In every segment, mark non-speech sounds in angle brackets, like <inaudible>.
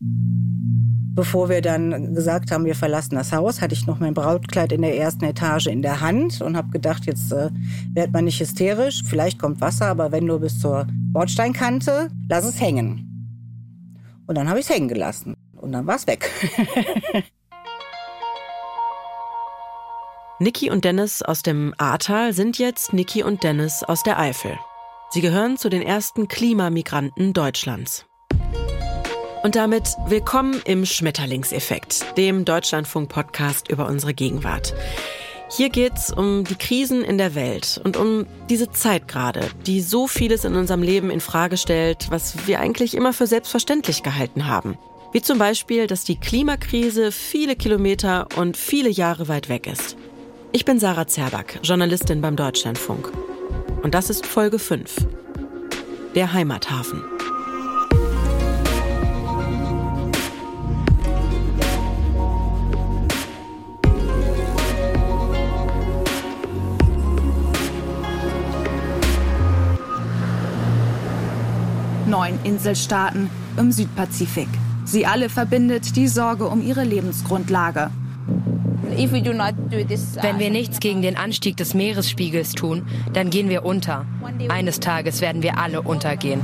Bevor wir dann gesagt haben, wir verlassen das Haus, hatte ich noch mein Brautkleid in der ersten Etage in der Hand und habe gedacht, jetzt äh, wird man nicht hysterisch, vielleicht kommt Wasser, aber wenn nur bis zur Bordsteinkante, lass es hängen. Und dann habe ich es hängen gelassen und dann war es weg. <laughs> Niki und Dennis aus dem Ahrtal sind jetzt Niki und Dennis aus der Eifel. Sie gehören zu den ersten Klimamigranten Deutschlands. Und damit willkommen im Schmetterlingseffekt, dem Deutschlandfunk-Podcast über unsere Gegenwart. Hier geht's um die Krisen in der Welt und um diese Zeit gerade, die so vieles in unserem Leben in Frage stellt, was wir eigentlich immer für selbstverständlich gehalten haben. Wie zum Beispiel, dass die Klimakrise viele Kilometer und viele Jahre weit weg ist. Ich bin Sarah Zerback, Journalistin beim Deutschlandfunk. Und das ist Folge 5. Der Heimathafen. Neun Inselstaaten im Südpazifik. Sie alle verbindet die Sorge um ihre Lebensgrundlage. Wenn wir nichts gegen den Anstieg des Meeresspiegels tun, dann gehen wir unter. Eines Tages werden wir alle untergehen.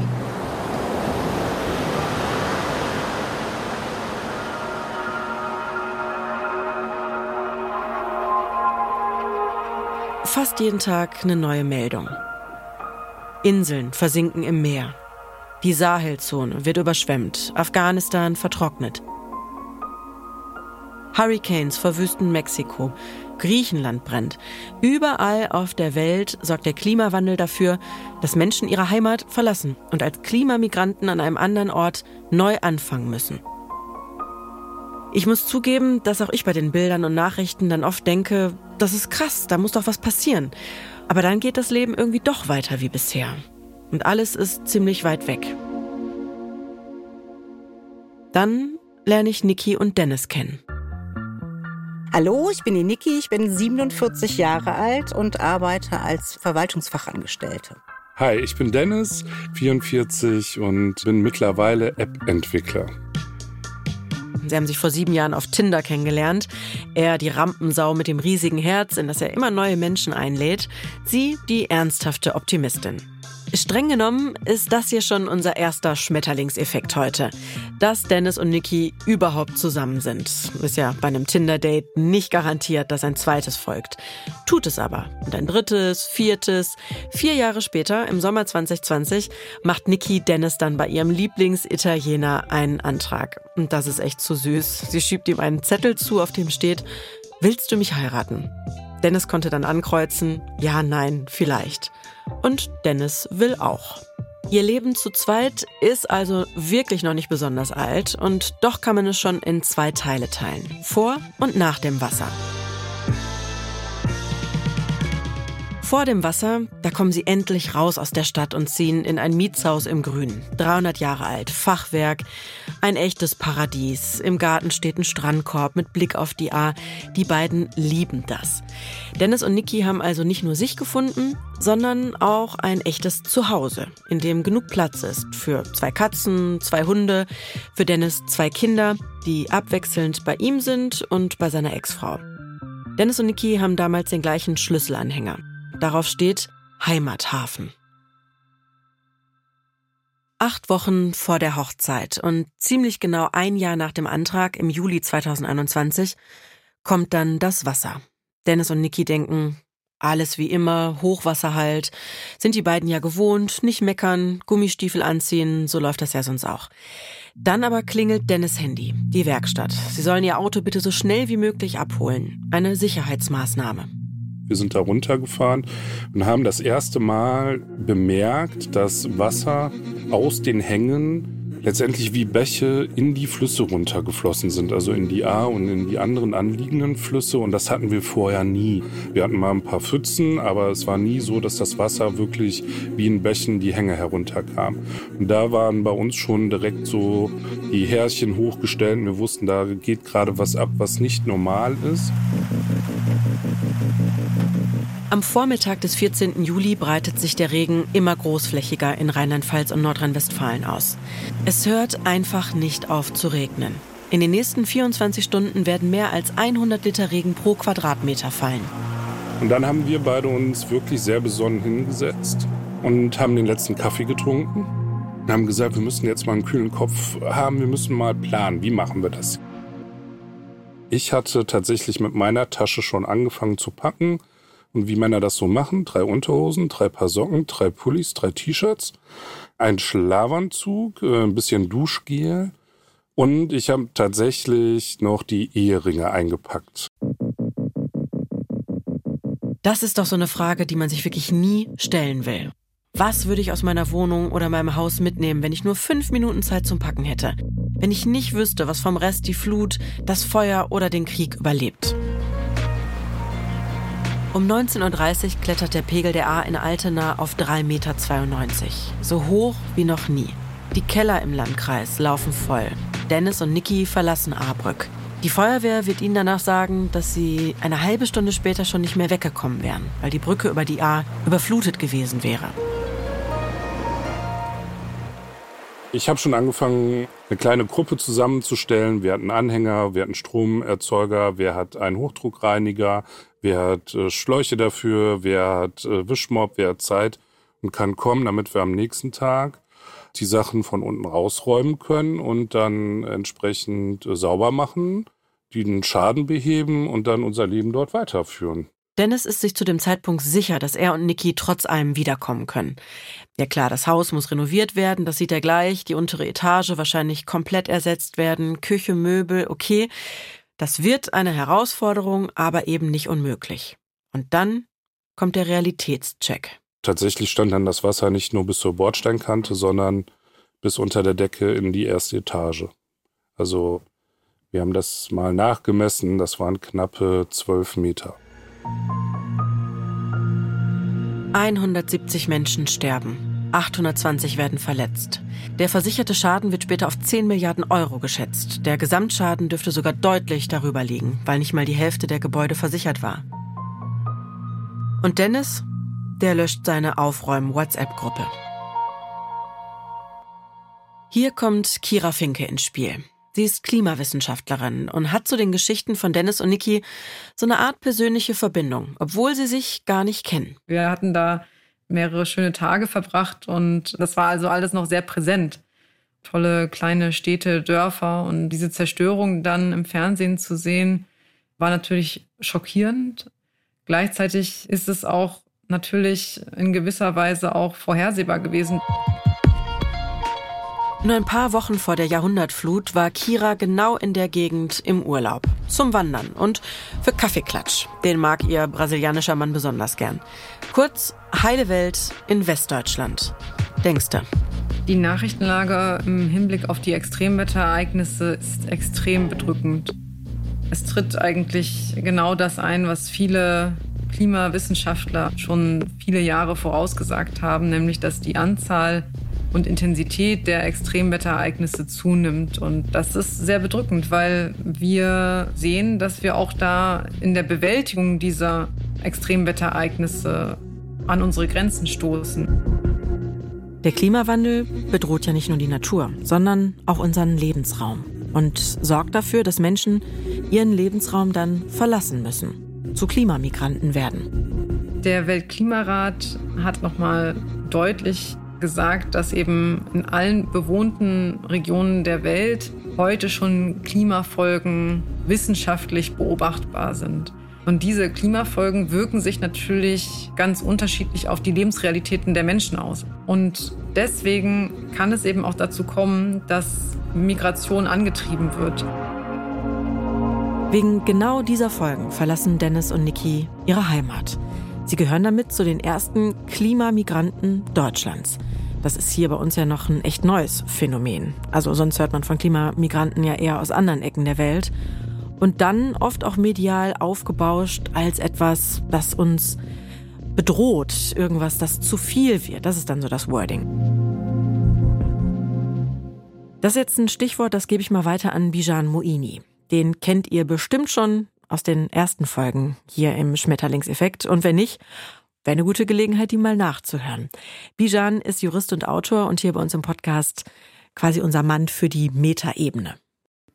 Fast jeden Tag eine neue Meldung. Inseln versinken im Meer. Die Sahelzone wird überschwemmt. Afghanistan vertrocknet. Hurricanes verwüsten Mexiko. Griechenland brennt. Überall auf der Welt sorgt der Klimawandel dafür, dass Menschen ihre Heimat verlassen und als Klimamigranten an einem anderen Ort neu anfangen müssen. Ich muss zugeben, dass auch ich bei den Bildern und Nachrichten dann oft denke, das ist krass, da muss doch was passieren. Aber dann geht das Leben irgendwie doch weiter wie bisher. Und alles ist ziemlich weit weg. Dann lerne ich Niki und Dennis kennen. Hallo, ich bin die Niki, ich bin 47 Jahre alt und arbeite als Verwaltungsfachangestellte. Hi, ich bin Dennis, 44 und bin mittlerweile App-Entwickler. Sie haben sich vor sieben Jahren auf Tinder kennengelernt. Er die Rampensau mit dem riesigen Herz, in das er immer neue Menschen einlädt. Sie die ernsthafte Optimistin. Streng genommen ist das hier schon unser erster Schmetterlingseffekt heute. Dass Dennis und Niki überhaupt zusammen sind. Ist ja bei einem Tinder-Date nicht garantiert, dass ein zweites folgt. Tut es aber. Und ein drittes, viertes. Vier Jahre später, im Sommer 2020, macht Niki Dennis dann bei ihrem Lieblingsitaliener einen Antrag. Und das ist echt zu süß. Sie schiebt ihm einen Zettel zu, auf dem steht, Willst du mich heiraten? Dennis konnte dann ankreuzen, ja, nein, vielleicht. Und Dennis will auch. Ihr Leben zu zweit ist also wirklich noch nicht besonders alt und doch kann man es schon in zwei Teile teilen. Vor und nach dem Wasser. Vor dem Wasser, da kommen sie endlich raus aus der Stadt und ziehen in ein Mietshaus im Grünen. 300 Jahre alt, Fachwerk, ein echtes Paradies. Im Garten steht ein Strandkorb mit Blick auf die A. Die beiden lieben das. Dennis und Niki haben also nicht nur sich gefunden, sondern auch ein echtes Zuhause, in dem genug Platz ist für zwei Katzen, zwei Hunde, für Dennis zwei Kinder, die abwechselnd bei ihm sind und bei seiner Ex-Frau. Dennis und Niki haben damals den gleichen Schlüsselanhänger. Darauf steht Heimathafen. Acht Wochen vor der Hochzeit und ziemlich genau ein Jahr nach dem Antrag im Juli 2021 kommt dann das Wasser. Dennis und Niki denken, alles wie immer, Hochwasser halt, sind die beiden ja gewohnt, nicht meckern, Gummistiefel anziehen, so läuft das ja sonst auch. Dann aber klingelt Dennis Handy, die Werkstatt. Sie sollen ihr Auto bitte so schnell wie möglich abholen. Eine Sicherheitsmaßnahme. Wir sind da runtergefahren und haben das erste Mal bemerkt, dass Wasser aus den Hängen letztendlich wie Bäche in die Flüsse runtergeflossen sind, also in die A und in die anderen anliegenden Flüsse. Und das hatten wir vorher nie. Wir hatten mal ein paar Pfützen, aber es war nie so, dass das Wasser wirklich wie in Bächen die Hänge herunterkam. Und da waren bei uns schon direkt so die Härchen hochgestellt. Wir wussten, da geht gerade was ab, was nicht normal ist. Am Vormittag des 14. Juli breitet sich der Regen immer großflächiger in Rheinland-Pfalz und Nordrhein-Westfalen aus. Es hört einfach nicht auf zu regnen. In den nächsten 24 Stunden werden mehr als 100 Liter Regen pro Quadratmeter fallen. Und dann haben wir beide uns wirklich sehr besonnen hingesetzt und haben den letzten Kaffee getrunken und haben gesagt, wir müssen jetzt mal einen kühlen Kopf haben, wir müssen mal planen, wie machen wir das. Ich hatte tatsächlich mit meiner Tasche schon angefangen zu packen und wie Männer das so machen, drei Unterhosen, drei Paar Socken, drei Pullis, drei T-Shirts, ein Schlafanzug, äh, ein bisschen Duschgel und ich habe tatsächlich noch die Eheringe eingepackt. Das ist doch so eine Frage, die man sich wirklich nie stellen will. Was würde ich aus meiner Wohnung oder meinem Haus mitnehmen, wenn ich nur fünf Minuten Zeit zum Packen hätte? Wenn ich nicht wüsste, was vom Rest die Flut, das Feuer oder den Krieg überlebt? Um 19.30 Uhr klettert der Pegel der A in Altena auf 3,92 Meter. So hoch wie noch nie. Die Keller im Landkreis laufen voll. Dennis und Niki verlassen Ahrbrück. Die Feuerwehr wird ihnen danach sagen, dass sie eine halbe Stunde später schon nicht mehr weggekommen wären, weil die Brücke über die A überflutet gewesen wäre. Ich habe schon angefangen, eine kleine Gruppe zusammenzustellen. Wir hatten Anhänger, wir hatten Stromerzeuger, wer hat einen Hochdruckreiniger, wer hat äh, Schläuche dafür, wer hat äh, Wischmob, wer hat Zeit und kann kommen, damit wir am nächsten Tag die Sachen von unten rausräumen können und dann entsprechend äh, sauber machen, den Schaden beheben und dann unser Leben dort weiterführen. Dennis ist sich zu dem Zeitpunkt sicher, dass er und Niki trotz allem wiederkommen können. Ja klar, das Haus muss renoviert werden, das sieht er gleich, die untere Etage wahrscheinlich komplett ersetzt werden, Küche, Möbel, okay. Das wird eine Herausforderung, aber eben nicht unmöglich. Und dann kommt der Realitätscheck tatsächlich stand dann das Wasser nicht nur bis zur Bordsteinkante, sondern bis unter der Decke in die erste Etage. Also wir haben das mal nachgemessen, das waren knappe zwölf Meter. 170 Menschen sterben, 820 werden verletzt. Der versicherte Schaden wird später auf 10 Milliarden Euro geschätzt. Der Gesamtschaden dürfte sogar deutlich darüber liegen, weil nicht mal die Hälfte der Gebäude versichert war. Und Dennis der löscht seine Aufräumen-WhatsApp-Gruppe. Hier kommt Kira Finke ins Spiel. Sie ist Klimawissenschaftlerin und hat zu den Geschichten von Dennis und Niki so eine Art persönliche Verbindung, obwohl sie sich gar nicht kennen. Wir hatten da mehrere schöne Tage verbracht und das war also alles noch sehr präsent. Tolle kleine Städte, Dörfer und diese Zerstörung dann im Fernsehen zu sehen, war natürlich schockierend. Gleichzeitig ist es auch natürlich in gewisser Weise auch vorhersehbar gewesen. Nur ein paar Wochen vor der Jahrhundertflut war Kira genau in der Gegend im Urlaub. Zum Wandern und für Kaffeeklatsch. Den mag ihr brasilianischer Mann besonders gern. Kurz, heile Welt in Westdeutschland. Denkste. Die Nachrichtenlage im Hinblick auf die Extremwetterereignisse ist extrem bedrückend. Es tritt eigentlich genau das ein, was viele Klimawissenschaftler schon viele Jahre vorausgesagt haben, nämlich dass die Anzahl und Intensität der Extremwetterereignisse zunimmt. Und das ist sehr bedrückend, weil wir sehen, dass wir auch da in der Bewältigung dieser Extremwetterereignisse an unsere Grenzen stoßen. Der Klimawandel bedroht ja nicht nur die Natur, sondern auch unseren Lebensraum und sorgt dafür, dass Menschen ihren Lebensraum dann verlassen müssen zu Klimamigranten werden. Der Weltklimarat hat nochmal deutlich gesagt, dass eben in allen bewohnten Regionen der Welt heute schon Klimafolgen wissenschaftlich beobachtbar sind. Und diese Klimafolgen wirken sich natürlich ganz unterschiedlich auf die Lebensrealitäten der Menschen aus. Und deswegen kann es eben auch dazu kommen, dass Migration angetrieben wird. Wegen genau dieser Folgen verlassen Dennis und Niki ihre Heimat. Sie gehören damit zu den ersten Klimamigranten Deutschlands. Das ist hier bei uns ja noch ein echt neues Phänomen. Also sonst hört man von Klimamigranten ja eher aus anderen Ecken der Welt. Und dann oft auch medial aufgebauscht als etwas, das uns bedroht, irgendwas, das zu viel wird. Das ist dann so das Wording. Das ist jetzt ein Stichwort, das gebe ich mal weiter an Bijan Moini. Den kennt ihr bestimmt schon aus den ersten Folgen hier im Schmetterlingseffekt. Und wenn nicht, wäre eine gute Gelegenheit, die mal nachzuhören. Bijan ist Jurist und Autor und hier bei uns im Podcast quasi unser Mann für die Metaebene.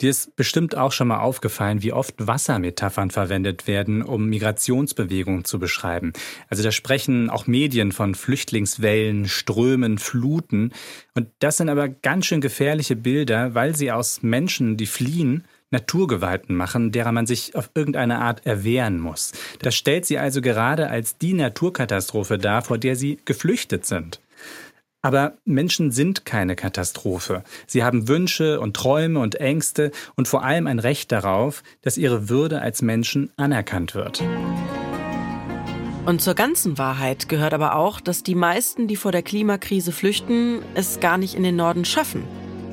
Dir ist bestimmt auch schon mal aufgefallen, wie oft Wassermetaphern verwendet werden, um Migrationsbewegungen zu beschreiben. Also da sprechen auch Medien von Flüchtlingswellen, Strömen, Fluten. Und das sind aber ganz schön gefährliche Bilder, weil sie aus Menschen, die fliehen, Naturgewalten machen, derer man sich auf irgendeine Art erwehren muss. Das stellt sie also gerade als die Naturkatastrophe dar, vor der sie geflüchtet sind. Aber Menschen sind keine Katastrophe. Sie haben Wünsche und Träume und Ängste und vor allem ein Recht darauf, dass ihre Würde als Menschen anerkannt wird. Und zur ganzen Wahrheit gehört aber auch, dass die meisten, die vor der Klimakrise flüchten, es gar nicht in den Norden schaffen.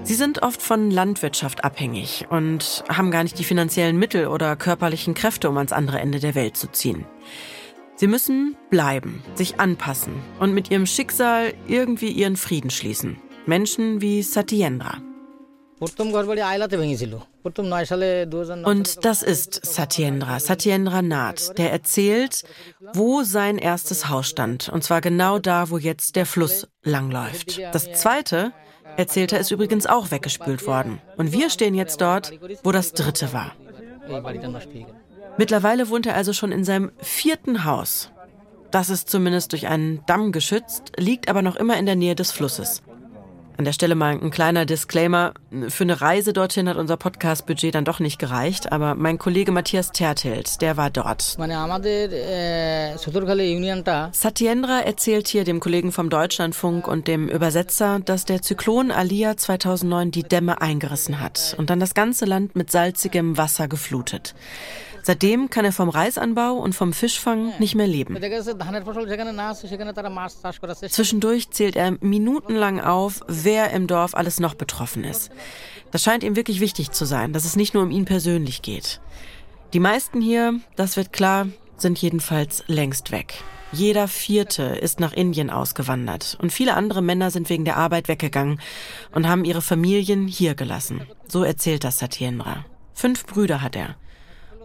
Sie sind oft von Landwirtschaft abhängig und haben gar nicht die finanziellen Mittel oder körperlichen Kräfte, um ans andere Ende der Welt zu ziehen. Sie müssen bleiben, sich anpassen und mit ihrem Schicksal irgendwie ihren Frieden schließen. Menschen wie Satyendra. Und das ist Satyendra, Satyendra Nath, der erzählt, wo sein erstes Haus stand. Und zwar genau da, wo jetzt der Fluss langläuft. Das zweite, erzählt er, ist übrigens auch weggespült worden. Und wir stehen jetzt dort, wo das dritte war. Mittlerweile wohnt er also schon in seinem vierten Haus. Das ist zumindest durch einen Damm geschützt, liegt aber noch immer in der Nähe des Flusses. An der Stelle mal ein kleiner Disclaimer. Für eine Reise dorthin hat unser Podcast-Budget dann doch nicht gereicht, aber mein Kollege Matthias Tertelt, der war dort. Satyendra erzählt hier dem Kollegen vom Deutschlandfunk und dem Übersetzer, dass der Zyklon Alia 2009 die Dämme eingerissen hat und dann das ganze Land mit salzigem Wasser geflutet. Seitdem kann er vom Reisanbau und vom Fischfang nicht mehr leben. Zwischendurch zählt er minutenlang auf, wer im Dorf alles noch betroffen ist. Das scheint ihm wirklich wichtig zu sein, dass es nicht nur um ihn persönlich geht. Die meisten hier, das wird klar, sind jedenfalls längst weg. Jeder Vierte ist nach Indien ausgewandert und viele andere Männer sind wegen der Arbeit weggegangen und haben ihre Familien hier gelassen. So erzählt das Satyendra. Fünf Brüder hat er.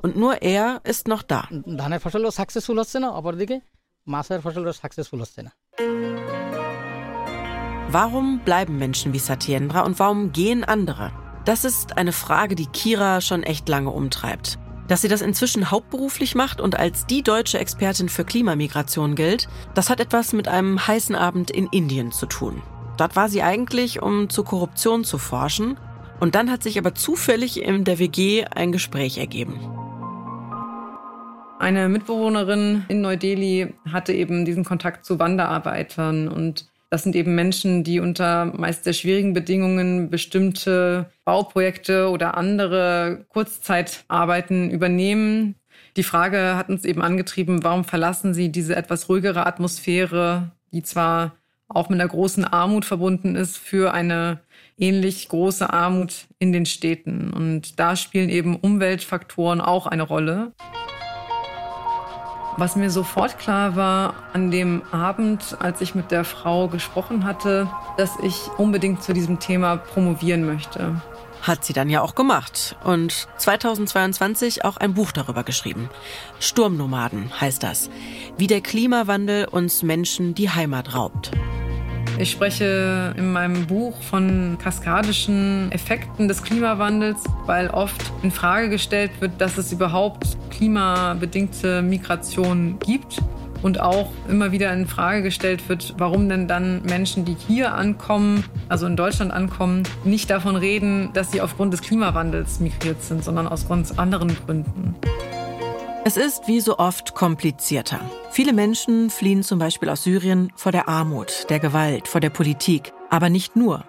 Und nur er ist noch da. Warum bleiben Menschen wie Satyendra und warum gehen andere? Das ist eine Frage, die Kira schon echt lange umtreibt. Dass sie das inzwischen hauptberuflich macht und als die deutsche Expertin für Klimamigration gilt, das hat etwas mit einem heißen Abend in Indien zu tun. Dort war sie eigentlich, um zur Korruption zu forschen. Und dann hat sich aber zufällig in der WG ein Gespräch ergeben. Eine Mitbewohnerin in Neu-Delhi hatte eben diesen Kontakt zu Wanderarbeitern und das sind eben Menschen, die unter meist sehr schwierigen Bedingungen bestimmte Bauprojekte oder andere Kurzzeitarbeiten übernehmen. Die Frage hat uns eben angetrieben, warum verlassen sie diese etwas ruhigere Atmosphäre, die zwar auch mit einer großen Armut verbunden ist, für eine ähnlich große Armut in den Städten. Und da spielen eben Umweltfaktoren auch eine Rolle. Was mir sofort klar war an dem Abend, als ich mit der Frau gesprochen hatte, dass ich unbedingt zu diesem Thema promovieren möchte. Hat sie dann ja auch gemacht und 2022 auch ein Buch darüber geschrieben. Sturmnomaden heißt das. Wie der Klimawandel uns Menschen die Heimat raubt. Ich spreche in meinem Buch von kaskadischen Effekten des Klimawandels, weil oft in Frage gestellt wird, dass es überhaupt klimabedingte Migration gibt und auch immer wieder in Frage gestellt wird, warum denn dann Menschen, die hier ankommen, also in Deutschland ankommen, nicht davon reden, dass sie aufgrund des Klimawandels migriert sind, sondern aus ganz anderen Gründen. Es ist wie so oft komplizierter. Viele Menschen fliehen zum Beispiel aus Syrien vor der Armut, der Gewalt, vor der Politik. Aber nicht nur.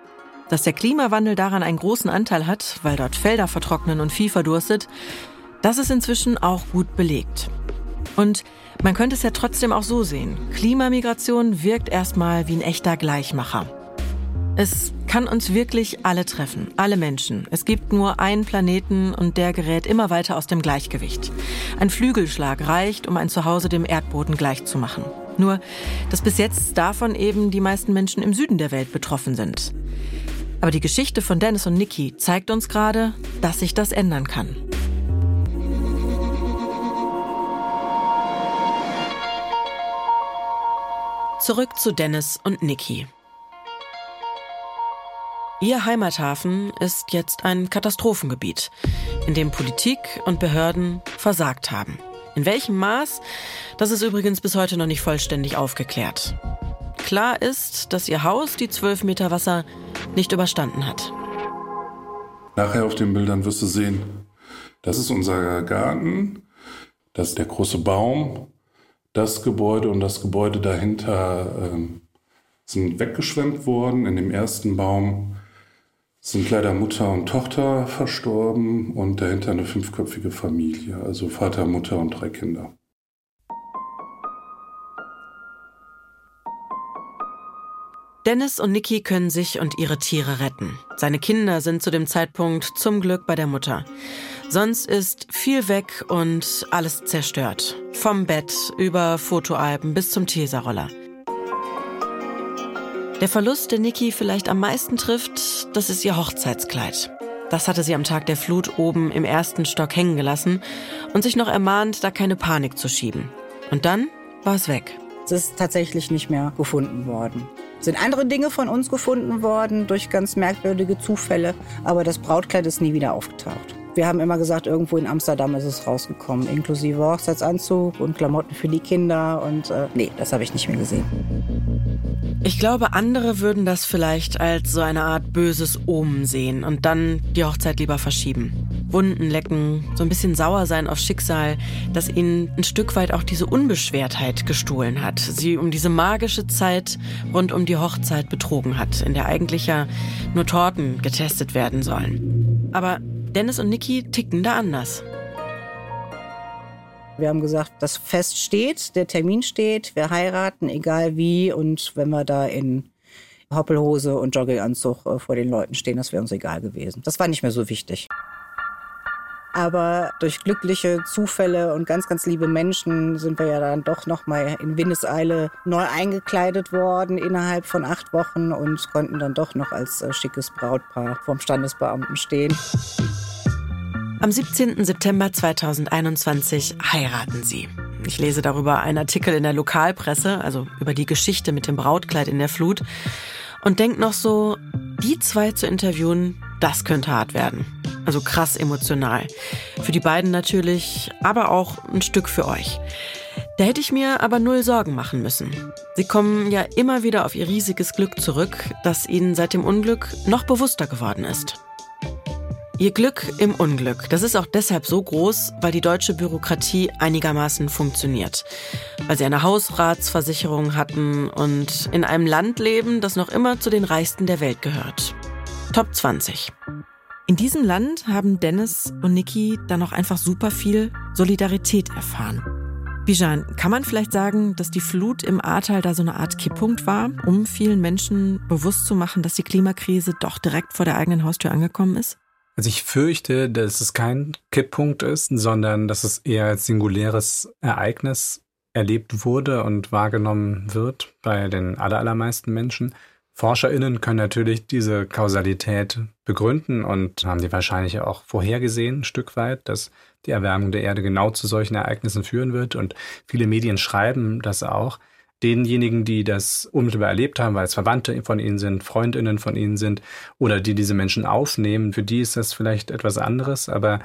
Dass der Klimawandel daran einen großen Anteil hat, weil dort Felder vertrocknen und Vieh verdurstet, das ist inzwischen auch gut belegt. Und man könnte es ja trotzdem auch so sehen. Klimamigration wirkt erstmal wie ein echter Gleichmacher. Es kann uns wirklich alle treffen, alle Menschen. Es gibt nur einen Planeten und der gerät immer weiter aus dem Gleichgewicht. Ein Flügelschlag reicht, um ein Zuhause dem Erdboden gleichzumachen. Nur, dass bis jetzt davon eben die meisten Menschen im Süden der Welt betroffen sind. Aber die Geschichte von Dennis und Nikki zeigt uns gerade, dass sich das ändern kann. Zurück zu Dennis und Nikki. Ihr Heimathafen ist jetzt ein Katastrophengebiet, in dem Politik und Behörden versagt haben. In welchem Maß, das ist übrigens bis heute noch nicht vollständig aufgeklärt. Klar ist, dass ihr Haus die 12 Meter Wasser nicht überstanden hat. Nachher auf den Bildern wirst du sehen, das ist unser Garten, das ist der große Baum, das Gebäude und das Gebäude dahinter äh, sind weggeschwemmt worden. In dem ersten Baum sind leider Mutter und Tochter verstorben und dahinter eine fünfköpfige Familie, also Vater, Mutter und drei Kinder. Dennis und Niki können sich und ihre Tiere retten. Seine Kinder sind zu dem Zeitpunkt zum Glück bei der Mutter. Sonst ist viel weg und alles zerstört. Vom Bett über Fotoalben bis zum Teserroller. Der Verlust, der Niki vielleicht am meisten trifft, das ist ihr Hochzeitskleid. Das hatte sie am Tag der Flut oben im ersten Stock hängen gelassen und sich noch ermahnt, da keine Panik zu schieben. Und dann war es weg. Es ist tatsächlich nicht mehr gefunden worden. Es sind andere Dinge von uns gefunden worden durch ganz merkwürdige Zufälle, aber das Brautkleid ist nie wieder aufgetaucht. Wir haben immer gesagt, irgendwo in Amsterdam ist es rausgekommen, inklusive Hochzeitsanzug und Klamotten für die Kinder. Und äh, nee, das habe ich nicht mehr gesehen. Ich glaube, andere würden das vielleicht als so eine Art böses Omen sehen und dann die Hochzeit lieber verschieben. Wunden lecken, so ein bisschen sauer sein auf Schicksal, das ihnen ein Stück weit auch diese Unbeschwertheit gestohlen hat, sie um diese magische Zeit rund um die Hochzeit betrogen hat, in der eigentlich ja nur Torten getestet werden sollen. Aber Dennis und Niki ticken da anders. Wir haben gesagt, das Fest steht, der Termin steht, wir heiraten, egal wie. Und wenn wir da in Hoppelhose und Jogginganzug äh, vor den Leuten stehen, das wäre uns egal gewesen. Das war nicht mehr so wichtig. Aber durch glückliche Zufälle und ganz, ganz liebe Menschen sind wir ja dann doch noch mal in Windeseile neu eingekleidet worden innerhalb von acht Wochen und konnten dann doch noch als äh, schickes Brautpaar vom Standesbeamten stehen. Am 17. September 2021 heiraten sie. Ich lese darüber einen Artikel in der Lokalpresse, also über die Geschichte mit dem Brautkleid in der Flut, und denke noch so, die zwei zu interviewen, das könnte hart werden. Also krass emotional. Für die beiden natürlich, aber auch ein Stück für euch. Da hätte ich mir aber null Sorgen machen müssen. Sie kommen ja immer wieder auf ihr riesiges Glück zurück, das ihnen seit dem Unglück noch bewusster geworden ist. Ihr Glück im Unglück, das ist auch deshalb so groß, weil die deutsche Bürokratie einigermaßen funktioniert. Weil sie eine Hausratsversicherung hatten und in einem Land leben, das noch immer zu den reichsten der Welt gehört. Top 20. In diesem Land haben Dennis und Niki dann auch einfach super viel Solidarität erfahren. Bijan, kann man vielleicht sagen, dass die Flut im Ahrtal da so eine Art Kipppunkt war, um vielen Menschen bewusst zu machen, dass die Klimakrise doch direkt vor der eigenen Haustür angekommen ist? Also ich fürchte, dass es kein Kipppunkt ist, sondern dass es eher als singuläres Ereignis erlebt wurde und wahrgenommen wird bei den allermeisten Menschen. ForscherInnen können natürlich diese Kausalität begründen und haben die wahrscheinlich auch vorhergesehen, ein Stück weit, dass die Erwärmung der Erde genau zu solchen Ereignissen führen wird. Und viele Medien schreiben das auch denjenigen, die das unmittelbar erlebt haben, weil es Verwandte von ihnen sind, Freundinnen von ihnen sind oder die diese Menschen aufnehmen, für die ist das vielleicht etwas anderes, aber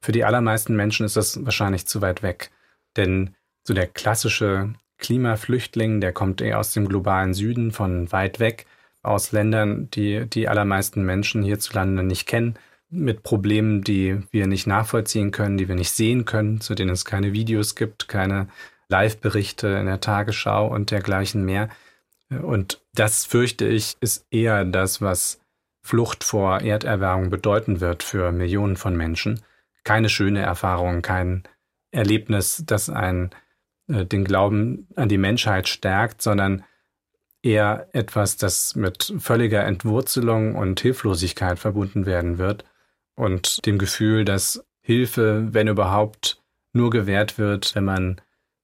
für die allermeisten Menschen ist das wahrscheinlich zu weit weg. Denn so der klassische Klimaflüchtling, der kommt eher aus dem globalen Süden, von weit weg, aus Ländern, die die allermeisten Menschen hierzulande nicht kennen, mit Problemen, die wir nicht nachvollziehen können, die wir nicht sehen können, zu denen es keine Videos gibt, keine Live-Berichte in der Tagesschau und dergleichen mehr. Und das, fürchte ich, ist eher das, was Flucht vor Erderwärmung bedeuten wird für Millionen von Menschen. Keine schöne Erfahrung, kein Erlebnis, das einen äh, den Glauben an die Menschheit stärkt, sondern eher etwas, das mit völliger Entwurzelung und Hilflosigkeit verbunden werden wird und dem Gefühl, dass Hilfe, wenn überhaupt, nur gewährt wird, wenn man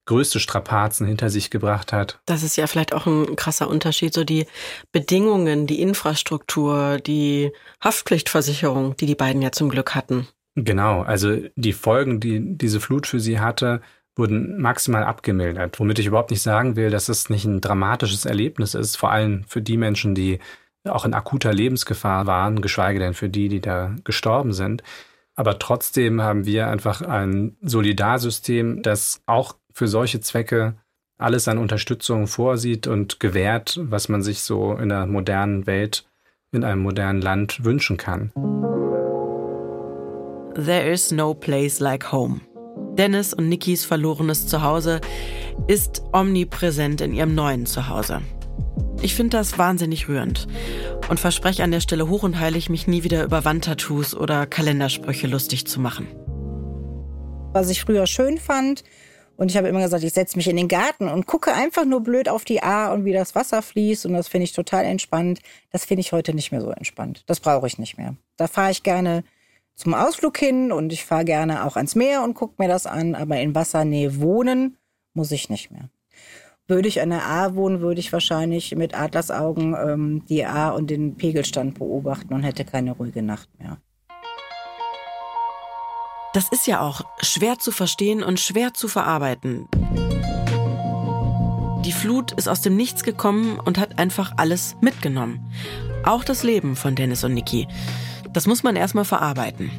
größte Strapazen hinter sich gebracht hat. Das ist ja vielleicht auch ein krasser Unterschied, so die Bedingungen, die Infrastruktur, die Haftpflichtversicherung, die die beiden ja zum Glück hatten. Genau, also die Folgen, die diese Flut für sie hatte, wurden maximal abgemildert. Womit ich überhaupt nicht sagen will, dass es nicht ein dramatisches Erlebnis ist, vor allem für die Menschen, die auch in akuter Lebensgefahr waren, geschweige denn für die, die da gestorben sind. Aber trotzdem haben wir einfach ein Solidarsystem, das auch für solche Zwecke alles an Unterstützung vorsieht und gewährt, was man sich so in der modernen Welt, in einem modernen Land wünschen kann. There is no place like home. Dennis und Nikis verlorenes Zuhause ist omnipräsent in ihrem neuen Zuhause. Ich finde das wahnsinnig rührend und verspreche an der Stelle hoch und heilig, mich nie wieder über Wandtattoos oder Kalendersprüche lustig zu machen. Was ich früher schön fand, und ich habe immer gesagt, ich setze mich in den Garten und gucke einfach nur blöd auf die A und wie das Wasser fließt. Und das finde ich total entspannt. Das finde ich heute nicht mehr so entspannt. Das brauche ich nicht mehr. Da fahre ich gerne zum Ausflug hin und ich fahre gerne auch ans Meer und gucke mir das an. Aber in Wassernähe wohnen muss ich nicht mehr. Würde ich an der A wohnen, würde ich wahrscheinlich mit Adlersaugen ähm, die A und den Pegelstand beobachten und hätte keine ruhige Nacht mehr. Das ist ja auch schwer zu verstehen und schwer zu verarbeiten. Die Flut ist aus dem Nichts gekommen und hat einfach alles mitgenommen. Auch das Leben von Dennis und Niki. Das muss man erstmal verarbeiten.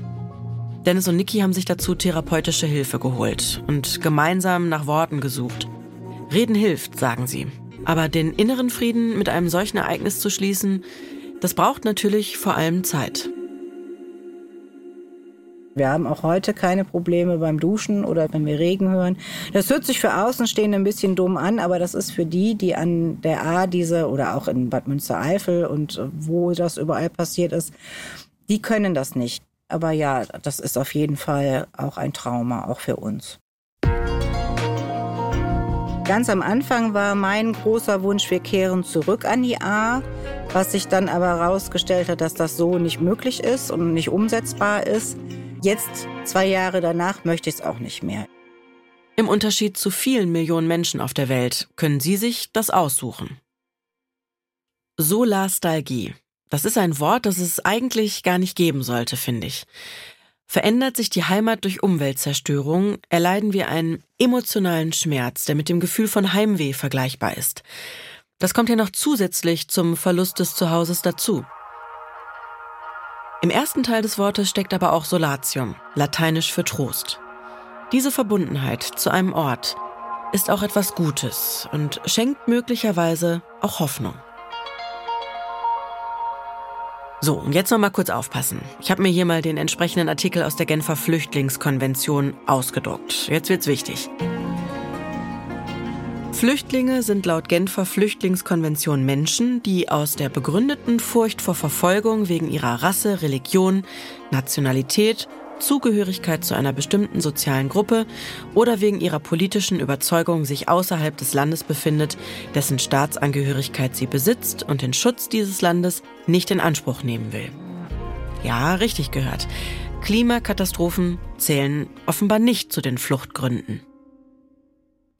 Dennis und Niki haben sich dazu therapeutische Hilfe geholt und gemeinsam nach Worten gesucht. Reden hilft, sagen sie. Aber den inneren Frieden mit einem solchen Ereignis zu schließen, das braucht natürlich vor allem Zeit. Wir haben auch heute keine Probleme beim Duschen oder wenn wir Regen hören. Das hört sich für Außenstehende ein bisschen dumm an, aber das ist für die, die an der A diese oder auch in Bad Münstereifel und wo das überall passiert ist, die können das nicht. Aber ja, das ist auf jeden Fall auch ein Trauma, auch für uns. Ganz am Anfang war mein großer Wunsch, wir kehren zurück an die A, was sich dann aber herausgestellt hat, dass das so nicht möglich ist und nicht umsetzbar ist. Jetzt, zwei Jahre danach, möchte ich es auch nicht mehr. Im Unterschied zu vielen Millionen Menschen auf der Welt können Sie sich das aussuchen. Solastalgie. Das ist ein Wort, das es eigentlich gar nicht geben sollte, finde ich. Verändert sich die Heimat durch Umweltzerstörung, erleiden wir einen emotionalen Schmerz, der mit dem Gefühl von Heimweh vergleichbar ist. Das kommt ja noch zusätzlich zum Verlust des Zuhauses dazu. Im ersten Teil des Wortes steckt aber auch Solatium, lateinisch für Trost. Diese Verbundenheit zu einem Ort ist auch etwas Gutes und schenkt möglicherweise auch Hoffnung. So, und jetzt noch mal kurz aufpassen. Ich habe mir hier mal den entsprechenden Artikel aus der Genfer Flüchtlingskonvention ausgedruckt. Jetzt wird's wichtig. Flüchtlinge sind laut Genfer Flüchtlingskonvention Menschen, die aus der begründeten Furcht vor Verfolgung wegen ihrer Rasse, Religion, Nationalität, Zugehörigkeit zu einer bestimmten sozialen Gruppe oder wegen ihrer politischen Überzeugung sich außerhalb des Landes befindet, dessen Staatsangehörigkeit sie besitzt und den Schutz dieses Landes nicht in Anspruch nehmen will. Ja, richtig gehört. Klimakatastrophen zählen offenbar nicht zu den Fluchtgründen.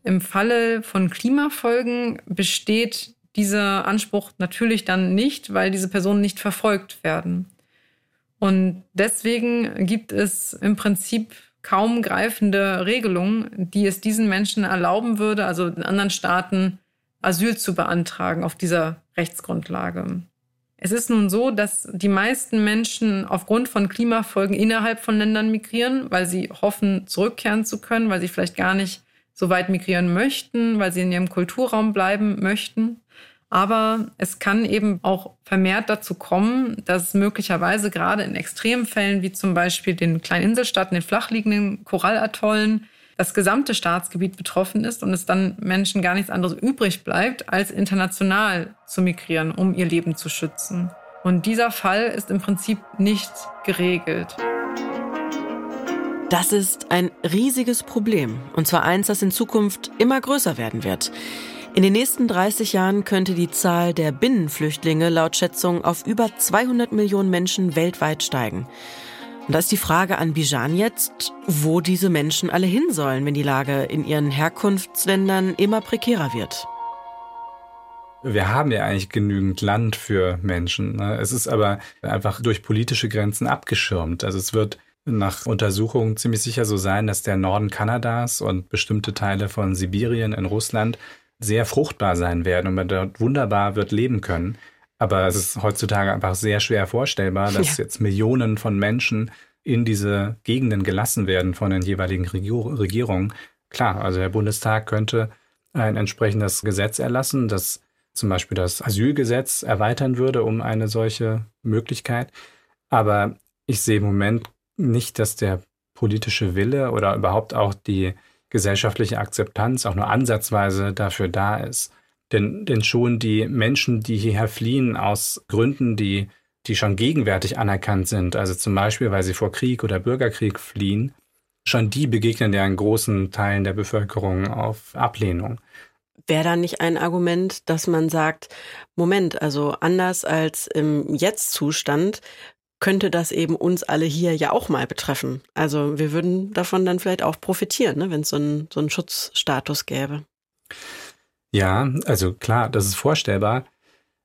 Im Falle von Klimafolgen besteht dieser Anspruch natürlich dann nicht, weil diese Personen nicht verfolgt werden. Und deswegen gibt es im Prinzip kaum greifende Regelungen, die es diesen Menschen erlauben würde, also in anderen Staaten Asyl zu beantragen auf dieser Rechtsgrundlage. Es ist nun so, dass die meisten Menschen aufgrund von Klimafolgen innerhalb von Ländern migrieren, weil sie hoffen, zurückkehren zu können, weil sie vielleicht gar nicht so weit migrieren möchten, weil sie in ihrem Kulturraum bleiben möchten. Aber es kann eben auch vermehrt dazu kommen, dass möglicherweise gerade in Extremfällen wie zum Beispiel den kleinen Inselstaaten, den flachliegenden Korallatollen, das gesamte Staatsgebiet betroffen ist und es dann Menschen gar nichts anderes übrig bleibt, als international zu migrieren, um ihr Leben zu schützen. Und dieser Fall ist im Prinzip nicht geregelt. Das ist ein riesiges Problem. Und zwar eins, das in Zukunft immer größer werden wird. In den nächsten 30 Jahren könnte die Zahl der Binnenflüchtlinge laut Schätzung auf über 200 Millionen Menschen weltweit steigen. Und da ist die Frage an Bijan jetzt, wo diese Menschen alle hin sollen, wenn die Lage in ihren Herkunftsländern immer prekärer wird. Wir haben ja eigentlich genügend Land für Menschen. Ne? Es ist aber einfach durch politische Grenzen abgeschirmt. Also es wird nach Untersuchungen ziemlich sicher so sein, dass der Norden Kanadas und bestimmte Teile von Sibirien in Russland sehr fruchtbar sein werden und man dort wunderbar wird leben können. Aber es ist heutzutage einfach sehr schwer vorstellbar, dass ja. jetzt Millionen von Menschen in diese Gegenden gelassen werden von den jeweiligen Regierungen. Klar, also der Bundestag könnte ein entsprechendes Gesetz erlassen, das zum Beispiel das Asylgesetz erweitern würde um eine solche Möglichkeit. Aber ich sehe im Moment nicht, dass der politische Wille oder überhaupt auch die gesellschaftliche Akzeptanz auch nur ansatzweise dafür da ist. Denn, denn schon die Menschen, die hierher fliehen aus Gründen, die, die schon gegenwärtig anerkannt sind, also zum Beispiel, weil sie vor Krieg oder Bürgerkrieg fliehen, schon die begegnen ja in großen Teilen der Bevölkerung auf Ablehnung. Wäre da nicht ein Argument, dass man sagt, Moment, also anders als im Jetzt-Zustand könnte das eben uns alle hier ja auch mal betreffen. Also wir würden davon dann vielleicht auch profitieren, ne, wenn es so, ein, so einen Schutzstatus gäbe. Ja, also klar, das ist vorstellbar.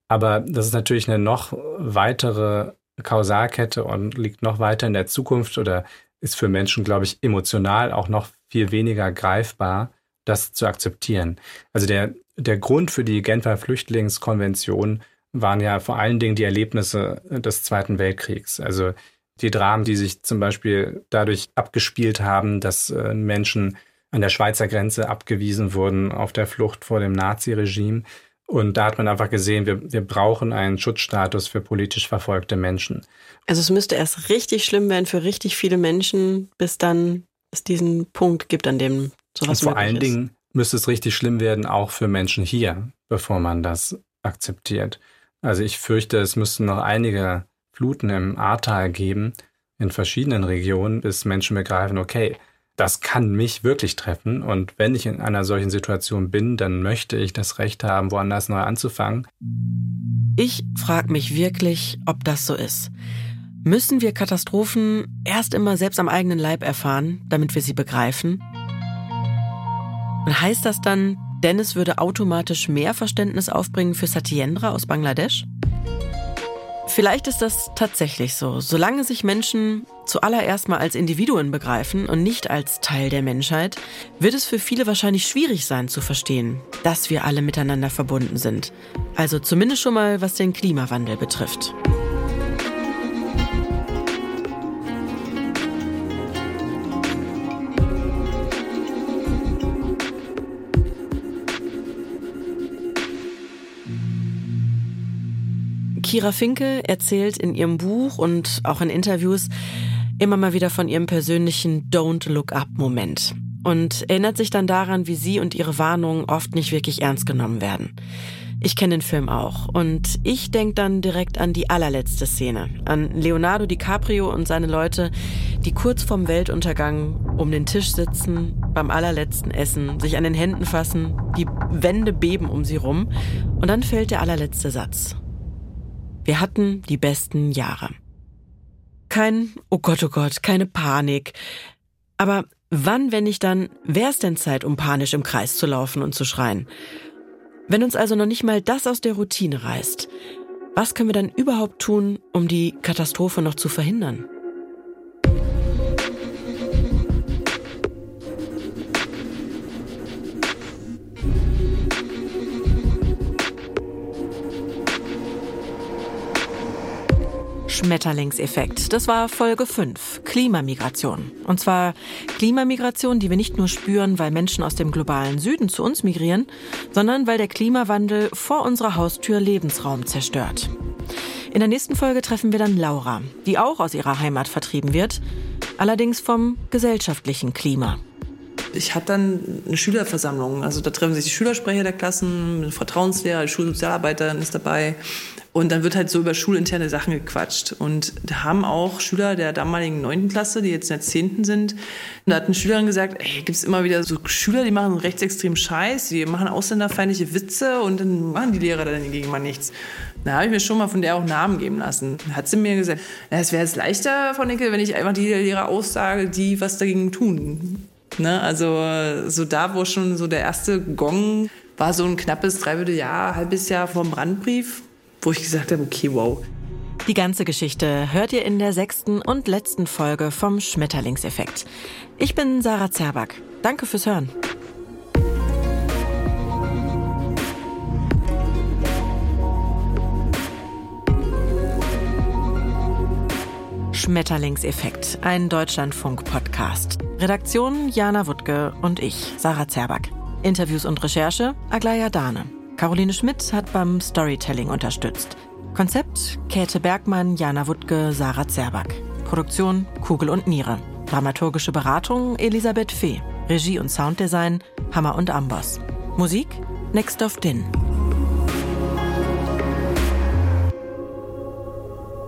Aber das ist natürlich eine noch weitere Kausalkette und liegt noch weiter in der Zukunft oder ist für Menschen, glaube ich, emotional auch noch viel weniger greifbar, das zu akzeptieren. Also der, der Grund für die Genfer Flüchtlingskonvention waren ja vor allen Dingen die Erlebnisse des Zweiten Weltkriegs. Also die Dramen, die sich zum Beispiel dadurch abgespielt haben, dass äh, Menschen an der Schweizer Grenze abgewiesen wurden auf der Flucht vor dem Naziregime. Und da hat man einfach gesehen, wir, wir brauchen einen Schutzstatus für politisch verfolgte Menschen. Also es müsste erst richtig schlimm werden für richtig viele Menschen, bis dann es diesen Punkt gibt, an dem sowas Und vor allen ist. Dingen müsste es richtig schlimm werden, auch für Menschen hier, bevor man das akzeptiert. Also ich fürchte, es müssten noch einige Fluten im Ahrtal geben, in verschiedenen Regionen, bis Menschen begreifen, okay, das kann mich wirklich treffen. Und wenn ich in einer solchen Situation bin, dann möchte ich das Recht haben, woanders neu anzufangen. Ich frage mich wirklich, ob das so ist. Müssen wir Katastrophen erst immer selbst am eigenen Leib erfahren, damit wir sie begreifen? Und heißt das dann, Dennis würde automatisch mehr Verständnis aufbringen für Satyendra aus Bangladesch? Vielleicht ist das tatsächlich so. Solange sich Menschen zuallererst mal als Individuen begreifen und nicht als Teil der Menschheit, wird es für viele wahrscheinlich schwierig sein zu verstehen, dass wir alle miteinander verbunden sind. Also zumindest schon mal, was den Klimawandel betrifft. Kira Finke erzählt in ihrem Buch und auch in Interviews immer mal wieder von ihrem persönlichen Don't Look Up Moment und erinnert sich dann daran, wie sie und ihre Warnungen oft nicht wirklich ernst genommen werden. Ich kenne den Film auch und ich denke dann direkt an die allerletzte Szene, an Leonardo DiCaprio und seine Leute, die kurz vorm Weltuntergang um den Tisch sitzen, beim allerletzten Essen, sich an den Händen fassen, die Wände beben um sie rum und dann fällt der allerletzte Satz. Wir hatten die besten Jahre. Kein, oh Gott, oh Gott, keine Panik. Aber wann, wenn nicht dann, wäre es denn Zeit, um panisch im Kreis zu laufen und zu schreien? Wenn uns also noch nicht mal das aus der Routine reißt, was können wir dann überhaupt tun, um die Katastrophe noch zu verhindern? Schmetterlingseffekt. Das war Folge 5, Klimamigration. Und zwar Klimamigration, die wir nicht nur spüren, weil Menschen aus dem globalen Süden zu uns migrieren, sondern weil der Klimawandel vor unserer Haustür Lebensraum zerstört. In der nächsten Folge treffen wir dann Laura, die auch aus ihrer Heimat vertrieben wird, allerdings vom gesellschaftlichen Klima. Ich hatte dann eine Schülerversammlung. Also da treffen sich die Schülersprecher der Klassen, eine Vertrauenslehrer, Schulsozialarbeiterin ist dabei. Und dann wird halt so über schulinterne Sachen gequatscht. Und da haben auch Schüler der damaligen neunten Klasse, die jetzt in der zehnten sind, da hat eine Schülerin gesagt, gibt es immer wieder so Schüler, die machen rechtsextremen Scheiß, die machen ausländerfeindliche Witze und dann machen die Lehrer dann dagegen mal nichts. Da habe ich mir schon mal von der auch Namen geben lassen. Hat sie mir gesagt, es wäre jetzt leichter, Frau Nickel, wenn ich einfach die Lehrer aussage, die was dagegen tun. Ne? Also so da, wo schon so der erste Gong war, so ein knappes Dreivierteljahr, halbes Jahr vor dem Brandbrief wo ich gesagt habe, okay, wow. Die ganze Geschichte hört ihr in der sechsten und letzten Folge vom Schmetterlingseffekt. Ich bin Sarah Zerback. Danke fürs Hören. Schmetterlingseffekt, ein Deutschlandfunk-Podcast. Redaktion Jana Wuttke und ich, Sarah Zerback. Interviews und Recherche Aglaya Dahne. Caroline Schmidt hat beim Storytelling unterstützt. Konzept Käthe Bergmann, Jana Wuttke, Sarah Zerback. Produktion Kugel und Niere. Dramaturgische Beratung Elisabeth Fee. Regie und Sounddesign Hammer und Amboss. Musik Next of Din.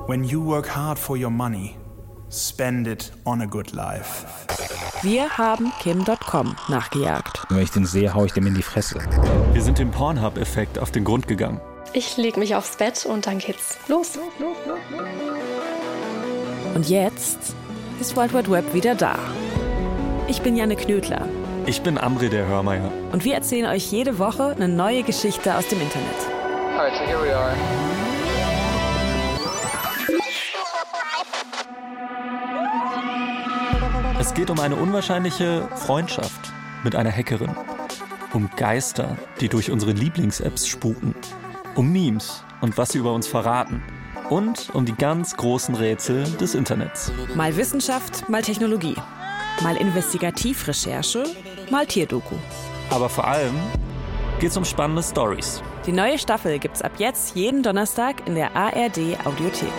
When you work hard for your money, spend it on a good life. Wir haben Kim.com nachgejagt. Wenn ich den sehe, hau ich dem in die Fresse. Wir sind dem Pornhub-Effekt auf den Grund gegangen. Ich leg mich aufs Bett und dann geht's los. Und jetzt ist World Wide Web wieder da. Ich bin Janne Knödler. Ich bin Amri der Hörmeier. Und wir erzählen euch jede Woche eine neue Geschichte aus dem Internet. Alright, so here we are. Geht um eine unwahrscheinliche Freundschaft mit einer Hackerin. Um Geister, die durch unsere Lieblings-Apps spuken. Um Memes und was sie über uns verraten. Und um die ganz großen Rätsel des Internets. Mal Wissenschaft, mal Technologie. Mal Investigativrecherche, mal Tierdoku. Aber vor allem geht es um spannende Stories. Die neue Staffel gibt's ab jetzt jeden Donnerstag in der ARD Audiothek.